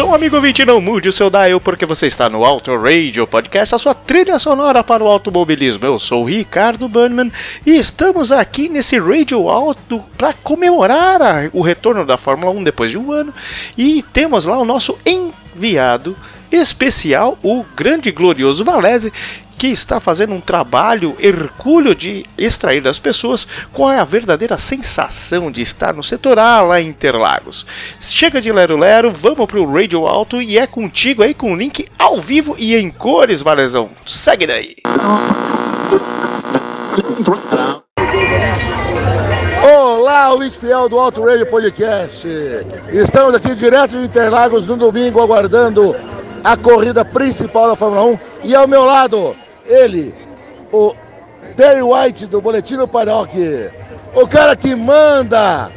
som, amigo ouvinte, não mude o seu dial porque você está no Auto Radio Podcast, a sua trilha sonora para o automobilismo. Eu sou o Ricardo Bannerman e estamos aqui nesse Radio Auto para comemorar a- o retorno da Fórmula 1 depois de um ano e temos lá o nosso enviado especial, o grande glorioso Valese, que está fazendo um trabalho hercúleo de extrair das pessoas qual é a verdadeira sensação de estar no setor A lá em Interlagos. Chega de Lero Lero, vamos pro Radio Alto e é contigo aí com o link ao vivo e em cores, Valezão. Segue daí. Olá, ouvinte fiel do Auto Radio Podcast. Estamos aqui direto de Interlagos no domingo, aguardando a corrida principal da Fórmula 1. E ao meu lado, ele, o Perry White do Boletim do Paddock. O cara que manda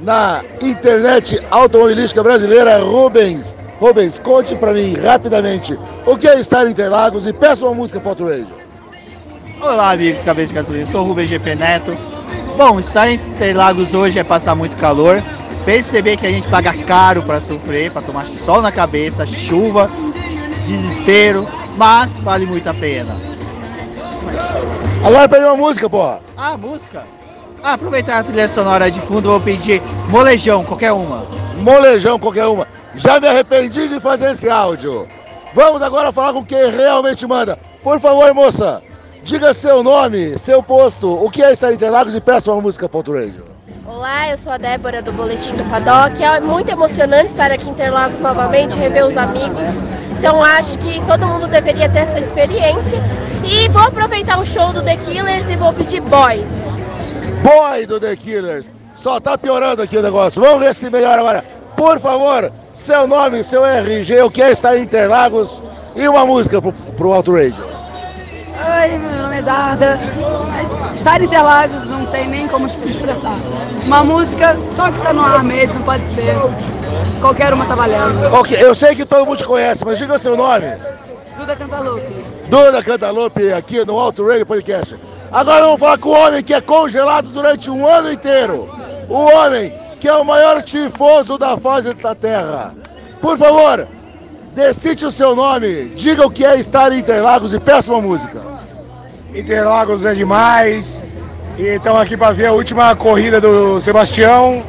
na internet automobilística brasileira, Rubens. Rubens, conte pra mim rapidamente o que é estar em Interlagos e peça uma música para o Radio. Olá, amigos Cabeça de Gasolina, sou o Rubem GP Neto. Bom, estar em Interlagos hoje é passar muito calor, perceber que a gente paga caro para sofrer, para tomar sol na cabeça, chuva, desespero, mas vale muito a pena. Agora pede uma música, porra. Ah, música? Ah, aproveitar a trilha sonora de fundo, vou pedir molejão, qualquer uma. molejão qualquer uma. Já me arrependi de fazer esse áudio. Vamos agora falar com quem realmente manda. Por favor, moça, diga seu nome, seu posto, o que é estar em Interlagos e peça uma música para o Radio. Olá, eu sou a Débora do Boletim do Paddock. É muito emocionante estar aqui em Interlagos novamente, rever os amigos. Então acho que todo mundo deveria ter essa experiência. E vou aproveitar o show do The Killers e vou pedir boy. Boy do The Killers. Só tá piorando aqui o negócio. Vamos ver se melhora agora. Por favor, seu nome, seu RG, o que é estar em Interlagos e uma música pro, pro Auto Radio. Oi, meu nome é Darda. Estar em Interlagos não tem nem como expressar. Uma música só que está no ar mesmo, pode ser. Qualquer uma tá valendo. Ok, eu sei que todo mundo te conhece, mas diga seu nome. Duda Cantalupe. Duda Cantalupe aqui no Auto Radio Podcast. Agora vamos falar com o homem que é congelado durante um ano inteiro. O homem que é o maior tifoso da fase da Terra. Por favor, decide o seu nome, diga o que é estar em Interlagos e peça uma música. Interlagos é demais. E estamos aqui para ver a última corrida do Sebastião.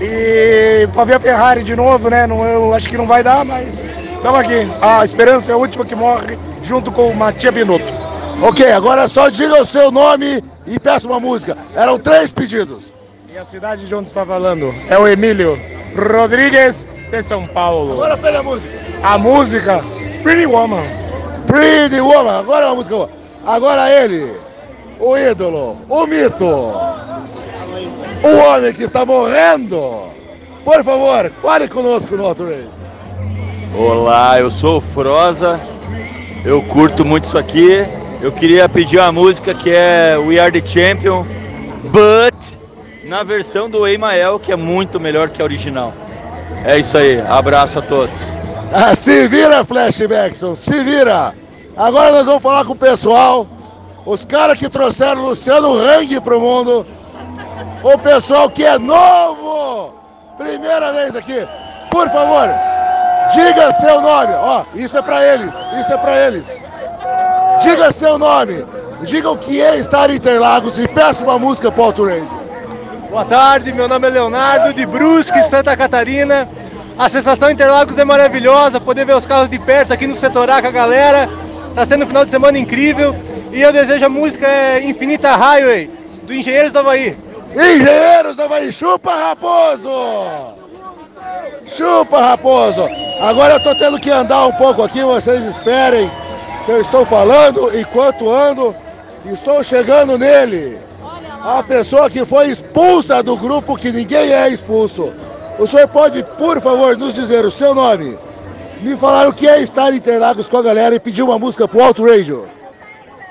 E para ver a Ferrari de novo, né? Não, eu acho que não vai dar, mas estamos aqui. A esperança é a última que morre, junto com o Matia Binotto. Ok, agora só diga o seu nome e peça uma música. Eram três pedidos. E a cidade de onde está falando é o Emílio Rodrigues de São Paulo. Agora pede a música. A música Pretty Woman. Pretty Woman, agora é uma música boa. Agora ele, o ídolo, o mito, o homem que está morrendo. Por favor, fale conosco no Auto Radio. Olá, eu sou o Froza. Eu curto muito isso aqui. Eu queria pedir uma música que é We Are the Champion, but na versão do Emael, que é muito melhor que a original. É isso aí. Abraço a todos. Ah, se vira, Flashbackson, se vira. Agora nós vamos falar com o pessoal, os caras que trouxeram Luciano Hang pro mundo, o pessoal que é novo, primeira vez aqui. Por favor, diga seu nome. Ó, isso é pra eles, isso é pra eles. Diga seu nome, diga o que é estar em Interlagos e peça uma música pro Auto Radio. Boa tarde, meu nome é Leonardo de Brusque, Santa Catarina. A sensação Interlagos é maravilhosa, poder ver os carros de perto aqui no setor A com a galera. Tá sendo um final de semana incrível. E eu desejo a música é, Infinita Highway, do Engenheiros do Havaí. Engenheiros da Bahia, chupa Raposo! Chupa Raposo! Agora eu tô tendo que andar um pouco aqui, vocês esperem que eu estou falando enquanto ando. Estou chegando nele. A pessoa que foi expulsa do grupo que ninguém é expulso. O senhor pode, por favor, nos dizer o seu nome? Me falar o que é estar em Interlagos com a galera e pedir uma música pro Alto Radio.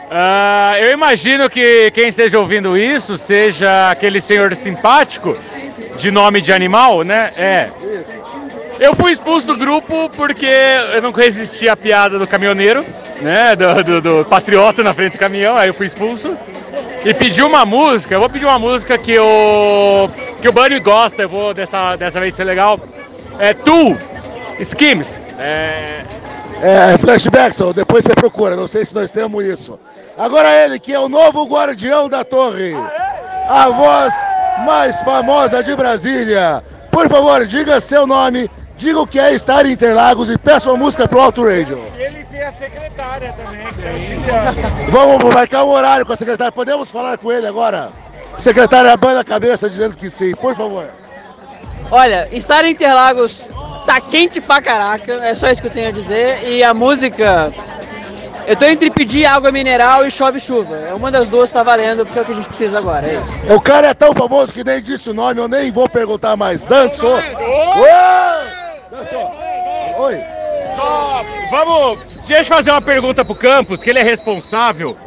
Ah, eu imagino que quem esteja ouvindo isso seja aquele senhor simpático de nome de animal, né? É. Eu fui expulso do grupo porque eu não resisti à piada do caminhoneiro, né? Do, do- do patriota na frente do caminhão, aí eu fui expulso. E pedi uma música, eu vou pedir uma música que o, que o Bunny gosta, eu vou dessa, dessa vez ser legal. É Tu, Skims. É, É, flashbackson, depois você procura, não sei se nós temos isso. Agora ele, que é o novo guardião da torre. A voz mais famosa de Brasília. Por favor, diga seu nome, diga o que é estar em Interlagos e peça uma música pro Alto Radio. ele tem a secretária também. Vamos marcar um horário com a secretária. Podemos falar com ele agora? Secretária abana a cabeça dizendo que sim, por favor. Olha, estar em Interlagos tá quente pra caraca, é só isso que eu tenho a dizer. E a música. Eu tô entre pedir água mineral e chove chuva. É uma das duas tá valendo, porque é o que a gente precisa agora. É isso. O cara é tão famoso que nem disse o nome, eu nem vou perguntar mais. Dançou. Uou! Dançou. Oi. Só, vamos, deixa eu fazer uma pergunta pro Campos, que ele é responsável.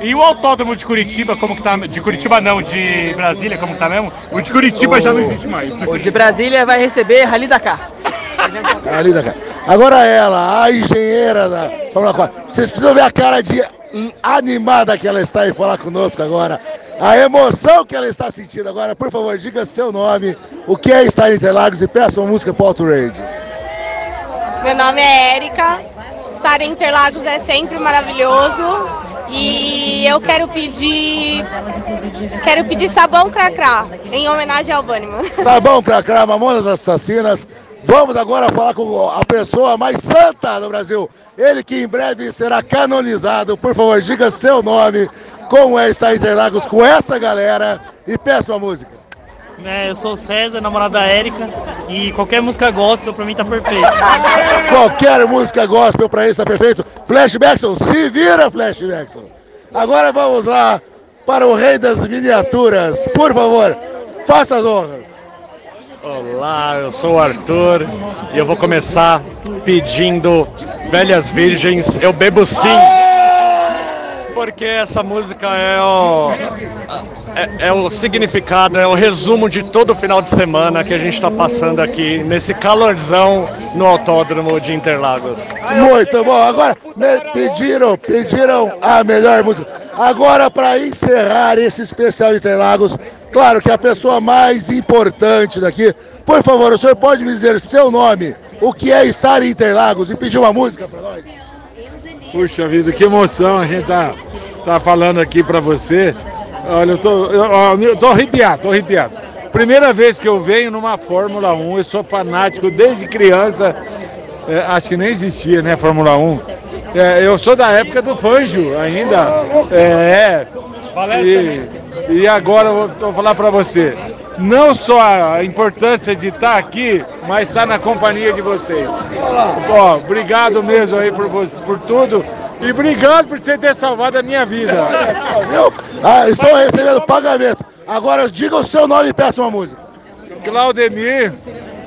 E o autódromo de Curitiba, como que tá? De Curitiba não, de Brasília, como que tá mesmo? O de Curitiba já não existe mais. O de Brasília vai receber Rally Dakar. Ali da cara. Agora ela, a engenheira da Fórmula 4. Vocês precisam ver a cara de animada que ela está em falar conosco agora. A emoção que ela está sentindo agora. Por favor, diga seu nome, o que é estar em Interlagos e peça uma música para o Radio. Meu nome é Érica. Estar em Interlagos é sempre maravilhoso. E eu quero pedir. Quero pedir sabão cracrá, em homenagem ao Bunnyman. Sabão pra cá, Mamonas Assassinas. Vamos agora falar com a pessoa mais santa do Brasil. Ele que em breve será canonizado. Por favor, diga seu nome, como é estar em Interlagos com essa galera e peça uma música. né? Eu sou o César, namorado da Érica, e qualquer música gospel pra mim tá perfeito. Qualquer música gospel pra ele está perfeito. Flashbackson, se vira, Flashbackson. Agora vamos lá para o rei das miniaturas. Por favor, faça as honras. Olá, eu sou o Arthur e eu vou começar pedindo Velhas Virgens, eu bebo sim. Porque essa música é o, é, é o significado, é o resumo de todo o final de semana que a gente está passando aqui nesse calorzão no autódromo de Interlagos. Muito bom. Agora pediram, pediram a melhor música. Agora para encerrar esse especial de Interlagos, claro que a pessoa mais importante daqui, por favor, o senhor pode me dizer seu nome, o que é estar em Interlagos e pedir uma música para nós? Puxa vida, que emoção a gente tá, tá falando aqui pra você. Olha, eu tô, eu, eu tô arrepiado, tô arrepiado. Primeira vez que eu venho numa Fórmula 1, eu sou fanático desde criança. É, acho que nem existia, né, Fórmula 1. É, eu sou da época do Fanjo ainda. É, e, e agora eu vou, vou falar pra você. Não só a importância de estar aqui, mas estar na companhia de vocês. Ó, obrigado mesmo aí por, por tudo. E obrigado por você ter salvado a minha vida. Ah, estou recebendo pagamento. Agora diga o seu nome e peça uma música. Claudemir.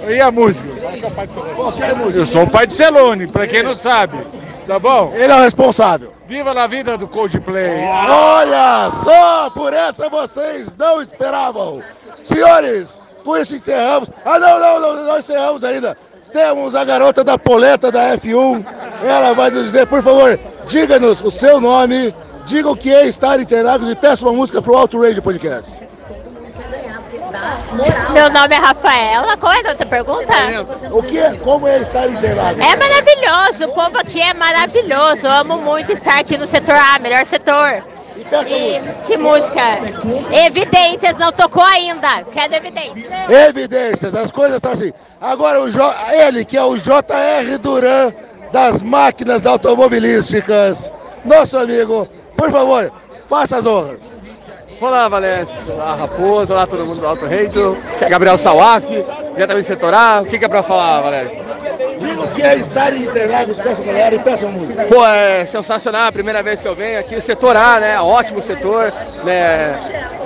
E a música? Eu sou o pai de Celone, pra quem não sabe. Tá bom? Ele é o responsável. Viva a vida do Coldplay. Olha só, por essa vocês não esperavam. Senhores, com isso encerramos. Ah, não, não, não, não encerramos ainda. Temos a garota da poleta da F1. Ela vai nos dizer, por favor, diga-nos o seu nome, diga o que é estar em Interlagos e peça uma música pro Alto Radio Podcast. Meu nome é Rafaela. Qual é a outra pergunta? O que é, como é estar Interlagos? É maravilhoso. O povo aqui é maravilhoso. Eu amo muito estar aqui no setor A, melhor setor. E que música? Evidências, não tocou ainda. Quero evidências. Evidências, as coisas estão assim. Agora o jo... ele, que é o JR Duran das máquinas automobilísticas, nosso amigo, por favor, faça as honras. Olá, Valécio. Olá, Raposo. Olá, todo mundo do Alto Radio. Aqui é Gabriel Sawaf, diretamente do setor A. O que, que é pra falar, Valécio? Diz o que é estar em Interlagos com essa galera e peça música. Pô, é sensacional a primeira vez que eu venho aqui. O setor A, né? Ótimo setor. Né?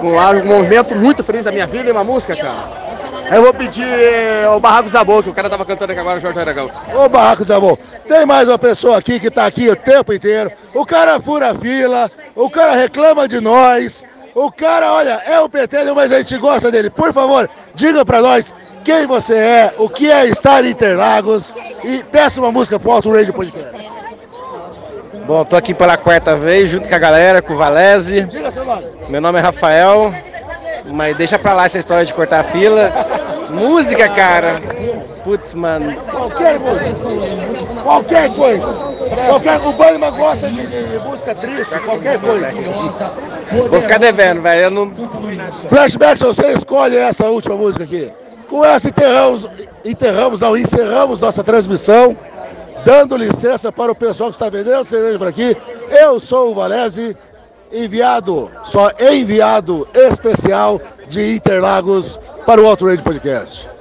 Um, um movimento muito feliz da minha vida e uma música, cara. Eu vou pedir eh, o Barraco Zabô, que o cara tava cantando aqui agora, o Jorge Aragão. Ô Barraco Zabô, tem mais uma pessoa aqui que tá aqui o tempo inteiro. O cara fura fila, o cara reclama de nós. O cara, olha, é o PT, mas a gente gosta dele. Por favor, diga pra nós quem você é, o que é estar em Interlagos e peça uma música pro Alto Radio Podcast. Bom, tô aqui pela quarta vez, junto com a galera, com o Valese. Diga seu nome. Meu nome é Rafael, mas deixa pra lá essa história de cortar a fila. Música, cara. Putz, mano. Qualquer coisa. Qualquer coisa. Qualquer, o Bannerman gosta de, de música triste, qualquer coisa. Vou ficar devendo, velho. Eu não. Flashback, você escolhe essa última música aqui. Com essa enterramos, enterramos, não, encerramos nossa transmissão, dando licença para o pessoal que está vendendo cerveja por aqui. Eu sou o Valese, enviado, só enviado especial de Interlagos para o Alto Radio Podcast.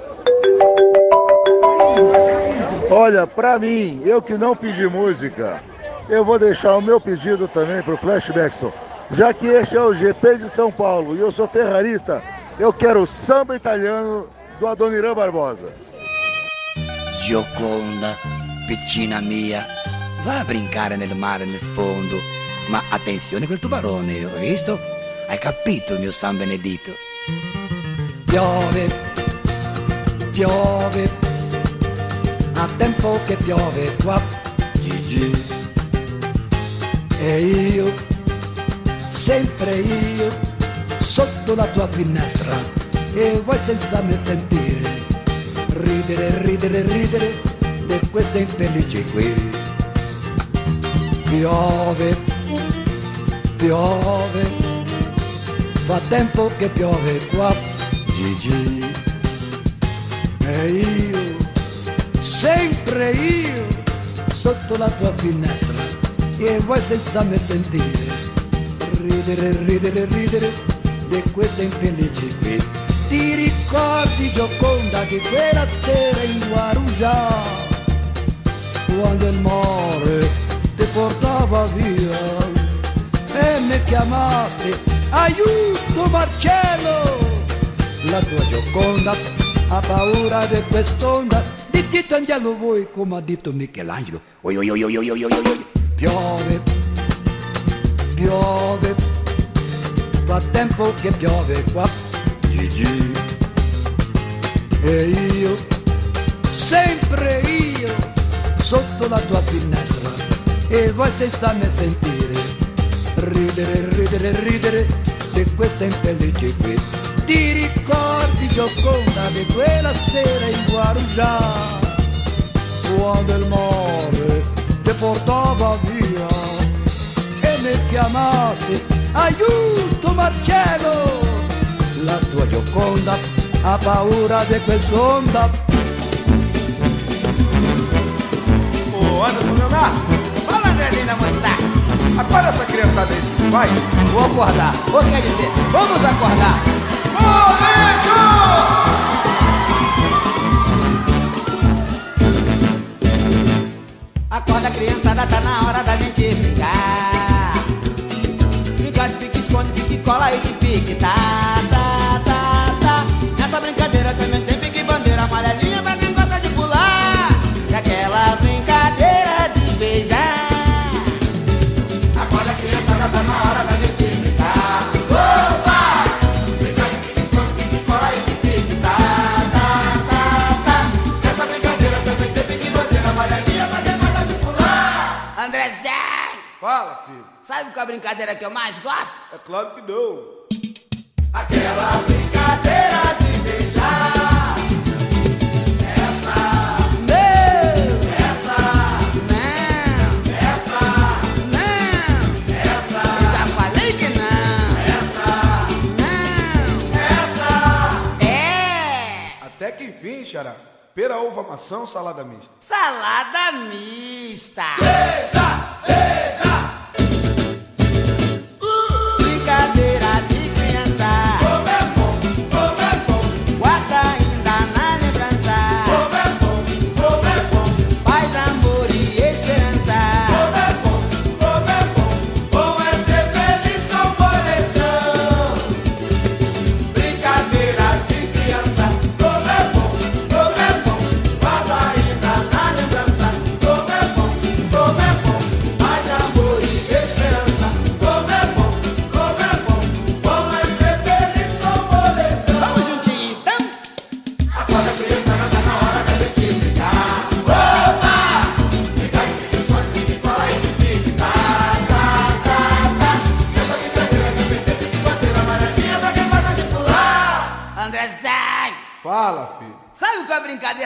Olha, para mim, eu que não pedi música, eu vou deixar o meu pedido também para o Flashbackson. Já que este é o GP de São Paulo e eu sou ferrarista, eu quero o samba italiano do Adoniran Barbosa. Gioconda, piccina mia, va a brincare nel mare nel fondo. Ma attenzione quel tubarone, ho visto? Hai capito, mio San Benedito? Piove, piove, a tempo che piove qua, Gigi. E io, sempre io, sotto la tua finestra, e vuoi senza me sentire, ridere, ridere, ridere di queste infelici qui. Piove, piove, fa tempo che piove qua, Gigi. E io, sempre io, sotto la tua finestra, e vuoi senza me sentire, ridere, ridere, ridere di queste infelici qui. Ti ricordi Gioconda di quella sera in Guarujá, quando il mare ti portava via e mi chiamaste aiuto Marcello la tua Gioconda ha paura di quest'onda di Titangelo voi come ha detto Michelangelo. Oi, oi, oi, oi, oi, oi, oi. Piove, piove, fa tempo che piove qua, Gigi. E io, sempre io, sotto la tua finestra, e voi senza me sentire, ridere, ridere, ridere di questa infelice qui. Ti ricordo Gioconda di quella sera in Guarujá quando il mare ti portava via e mi chiamaste aiuto Marcello la tua Gioconda ha paura di quest'onda Ô Anderson Leonardo, fala Andrezinho da Mostarda. Acorda essa criançada aí, vai. Vou acordar. Ou quer dizer, vamos acordar. Acorda criançada, tá na hora da gente brincar. Brincar de pique, esconde, pique, cola e de pique, tá, Sabe qual é a brincadeira que eu mais gosto? É claro que não. Aquela brincadeira de beijar. Essa. Não. Essa. Não. Essa. Não. Essa. Eu já falei que não. Essa. Não. Essa. É. Até que enfim, Xará. Pera, uva, maçã, salada mista. Salada mista. Brincadeira de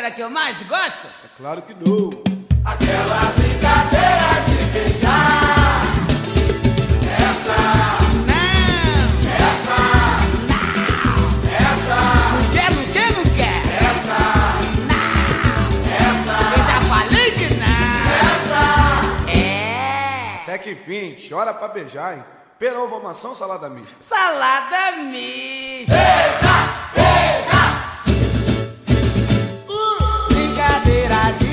brincadeira que eu mais gosto? É claro que não. Aquela brincadeira de beijar. Essa. Não. Essa. Não. Essa. Não quer, não quer, não quer. Essa. Não. Essa. Eu já falei que não. Essa. É. Até que enfim, chora pra beijar, hein? Pera, ovo, maçã ou salada mista? Salada mista. Beija, beija. Brincadeira de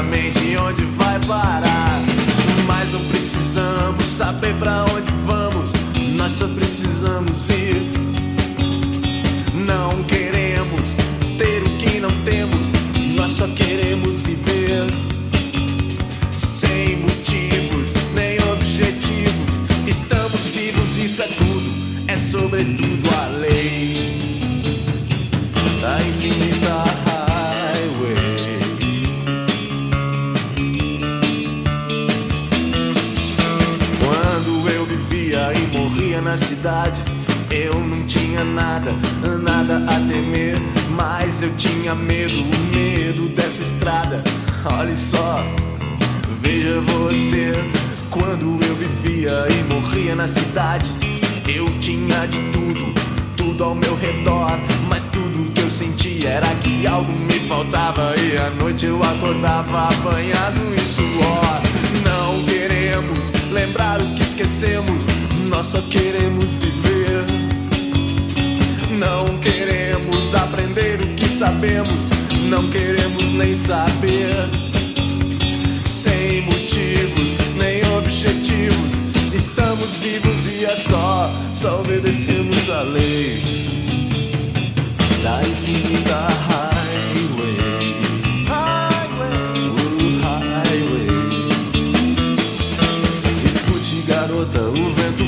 onde vai parar. Mas não precisamos saber pra onde vamos, nós só precisamos ir. Não queremos ter o que não temos, nós só queremos viver. Sem motivos nem objetivos, estamos vivos, isto é tudo, é sobretudo a lei da infinita cidade, eu não tinha nada, nada a temer, mas eu tinha medo, o medo dessa estrada. Olhe só, veja você, quando eu vivia e morria na cidade, eu tinha de tudo, tudo ao meu redor, mas tudo que eu sentia era que algo me faltava e à noite eu acordava apanhado em suor. Não queremos lembrar o que esquecemos, nós só queremos viver. Não queremos aprender o que sabemos, não queremos nem saber. Sem motivos nem objetivos, estamos vivos e é só, só obedecemos a lei da infinita highway. Highway, highway. Escute, garota, o vento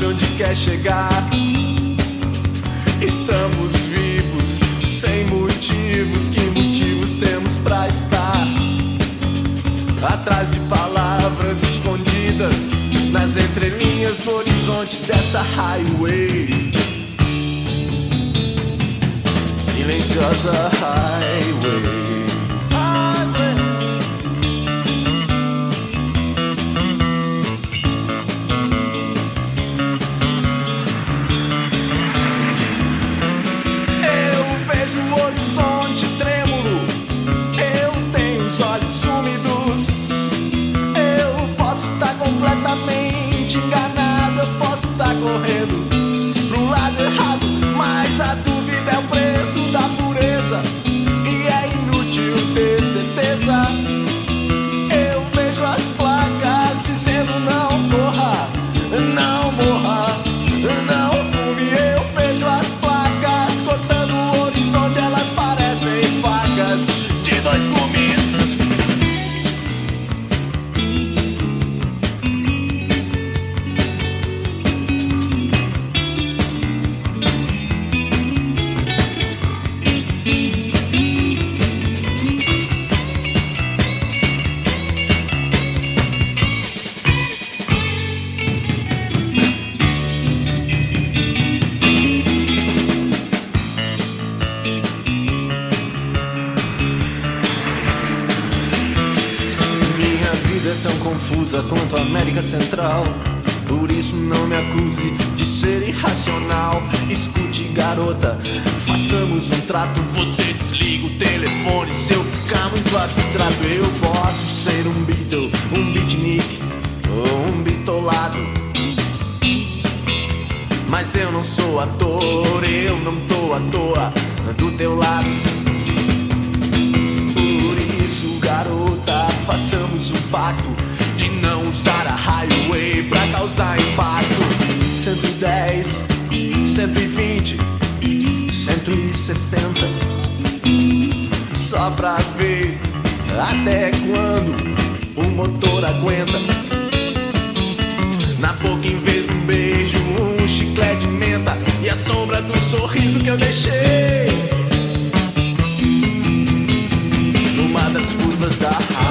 sabe onde quer chegar. Estamos vivos, sem motivos. Que motivos temos pra estar? Atrás de palavras escondidas nas entrelinhas do horizonte dessa highway. Silenciosa highway. Correndo telefone se eu ficar muito abstrato. Eu posso ser um Beatle, um beatnik ou um bitolado. Mas eu não sou ator, eu não tô à toa do teu lado. Por isso, garota, façamos um pacto de não usar a highway pra causar impacto. 110, 120, 160 só pra ver até quando o motor aguenta. Na boca em vez de um beijo, um chiclete de menta e a sombra do sorriso que eu deixei. Numa das curvas da raiva.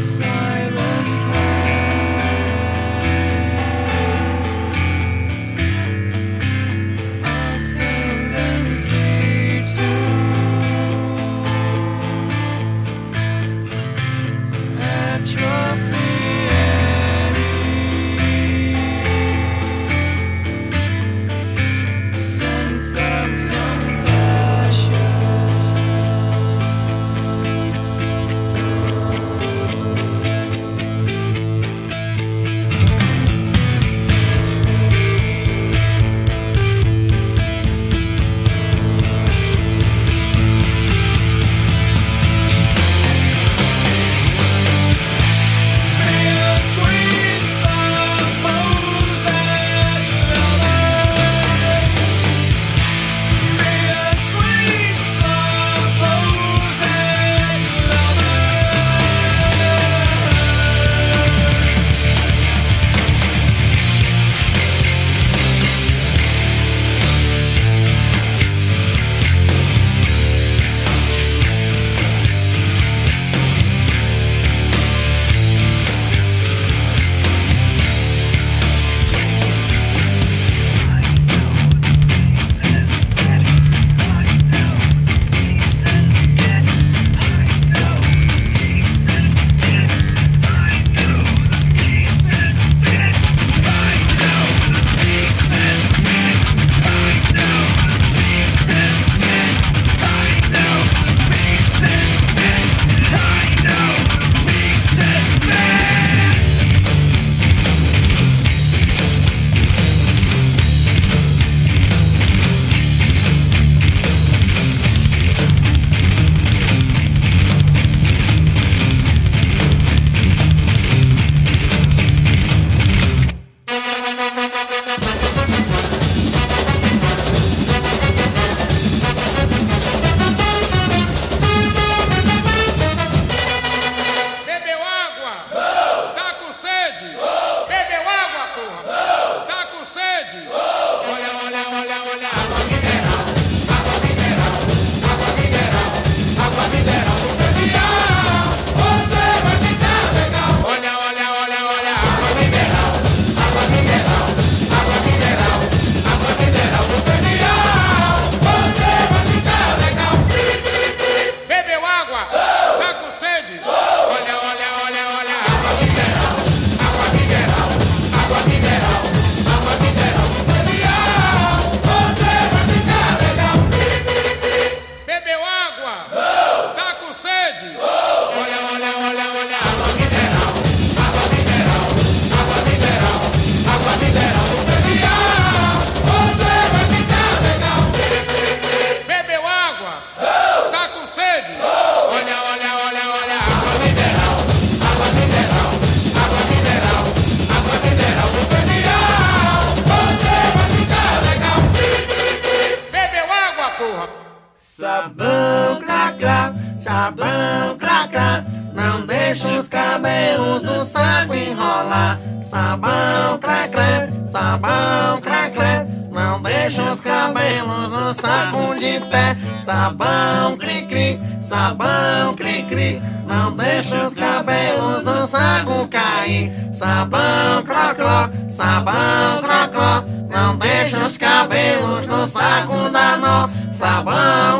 outside.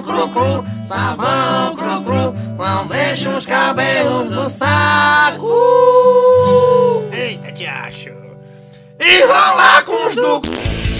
sabão cru-cru, sabão cru-cru, não deixa os cabelos no saco. Eita, te acho. E rolar com os do...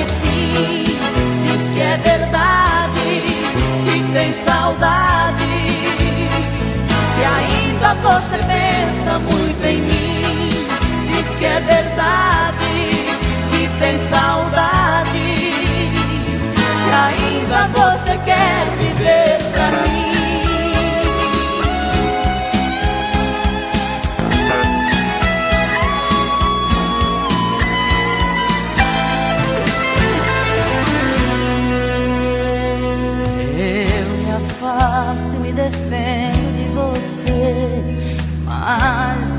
que é verdade, que tem saudade, que ainda você pensa muito em mim. Diz que é verdade, que tem saudade, que ainda você quer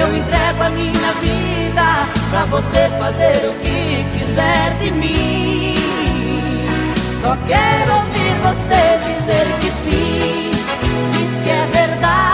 Eu entrego a minha vida pra você fazer o que quiser de mim. Só quero ouvir você dizer que sim, diz que é verdade,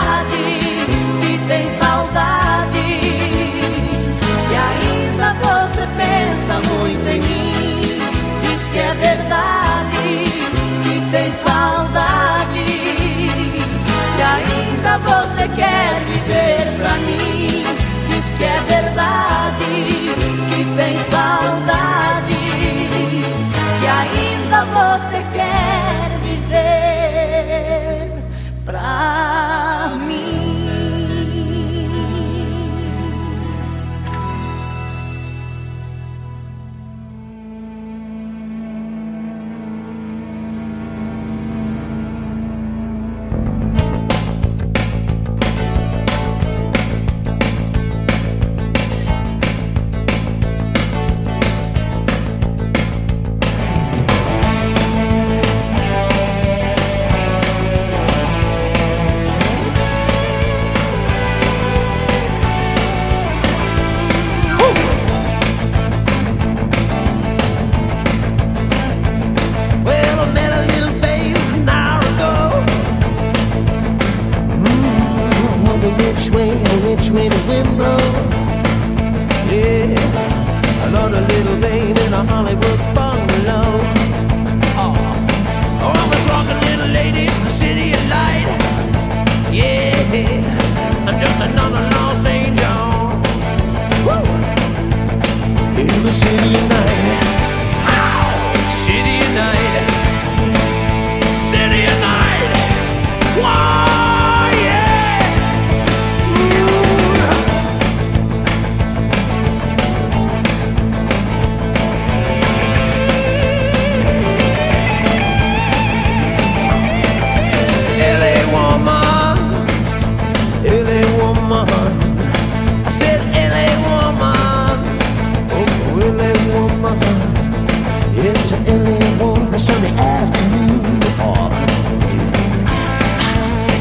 It's an LA woman Sunday afternoon.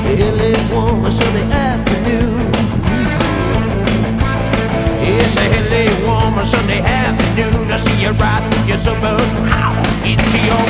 Baby. Woman Sunday afternoon. It's a woman Sunday afternoon. I see you right through your suburb. Into your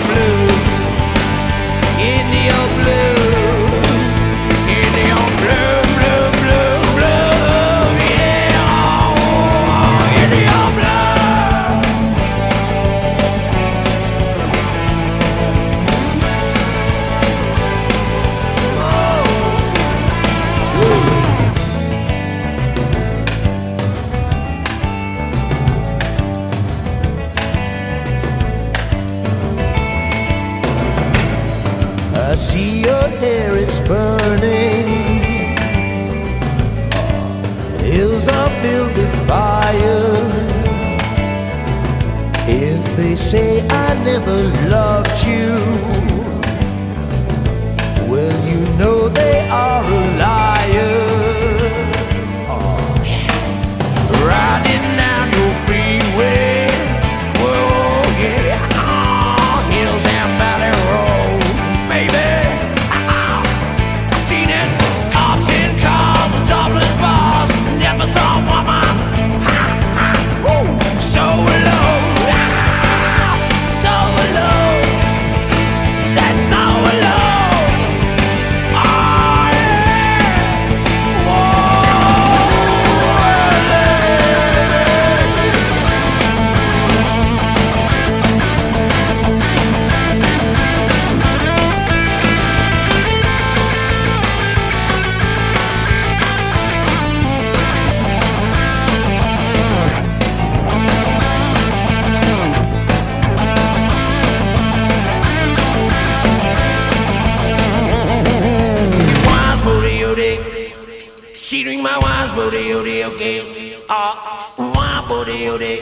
booty.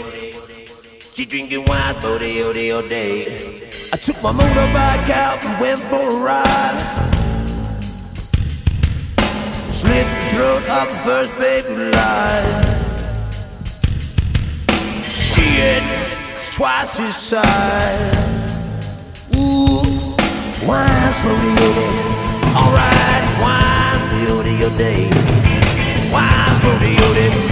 She drinking wine booty, all day. I took my motorbike out and went for a ride. Slit the throat of the first baby line. She had twice his size. Ooh, wine booty. Alright, wine booty, day. Wine booty, booty. Well,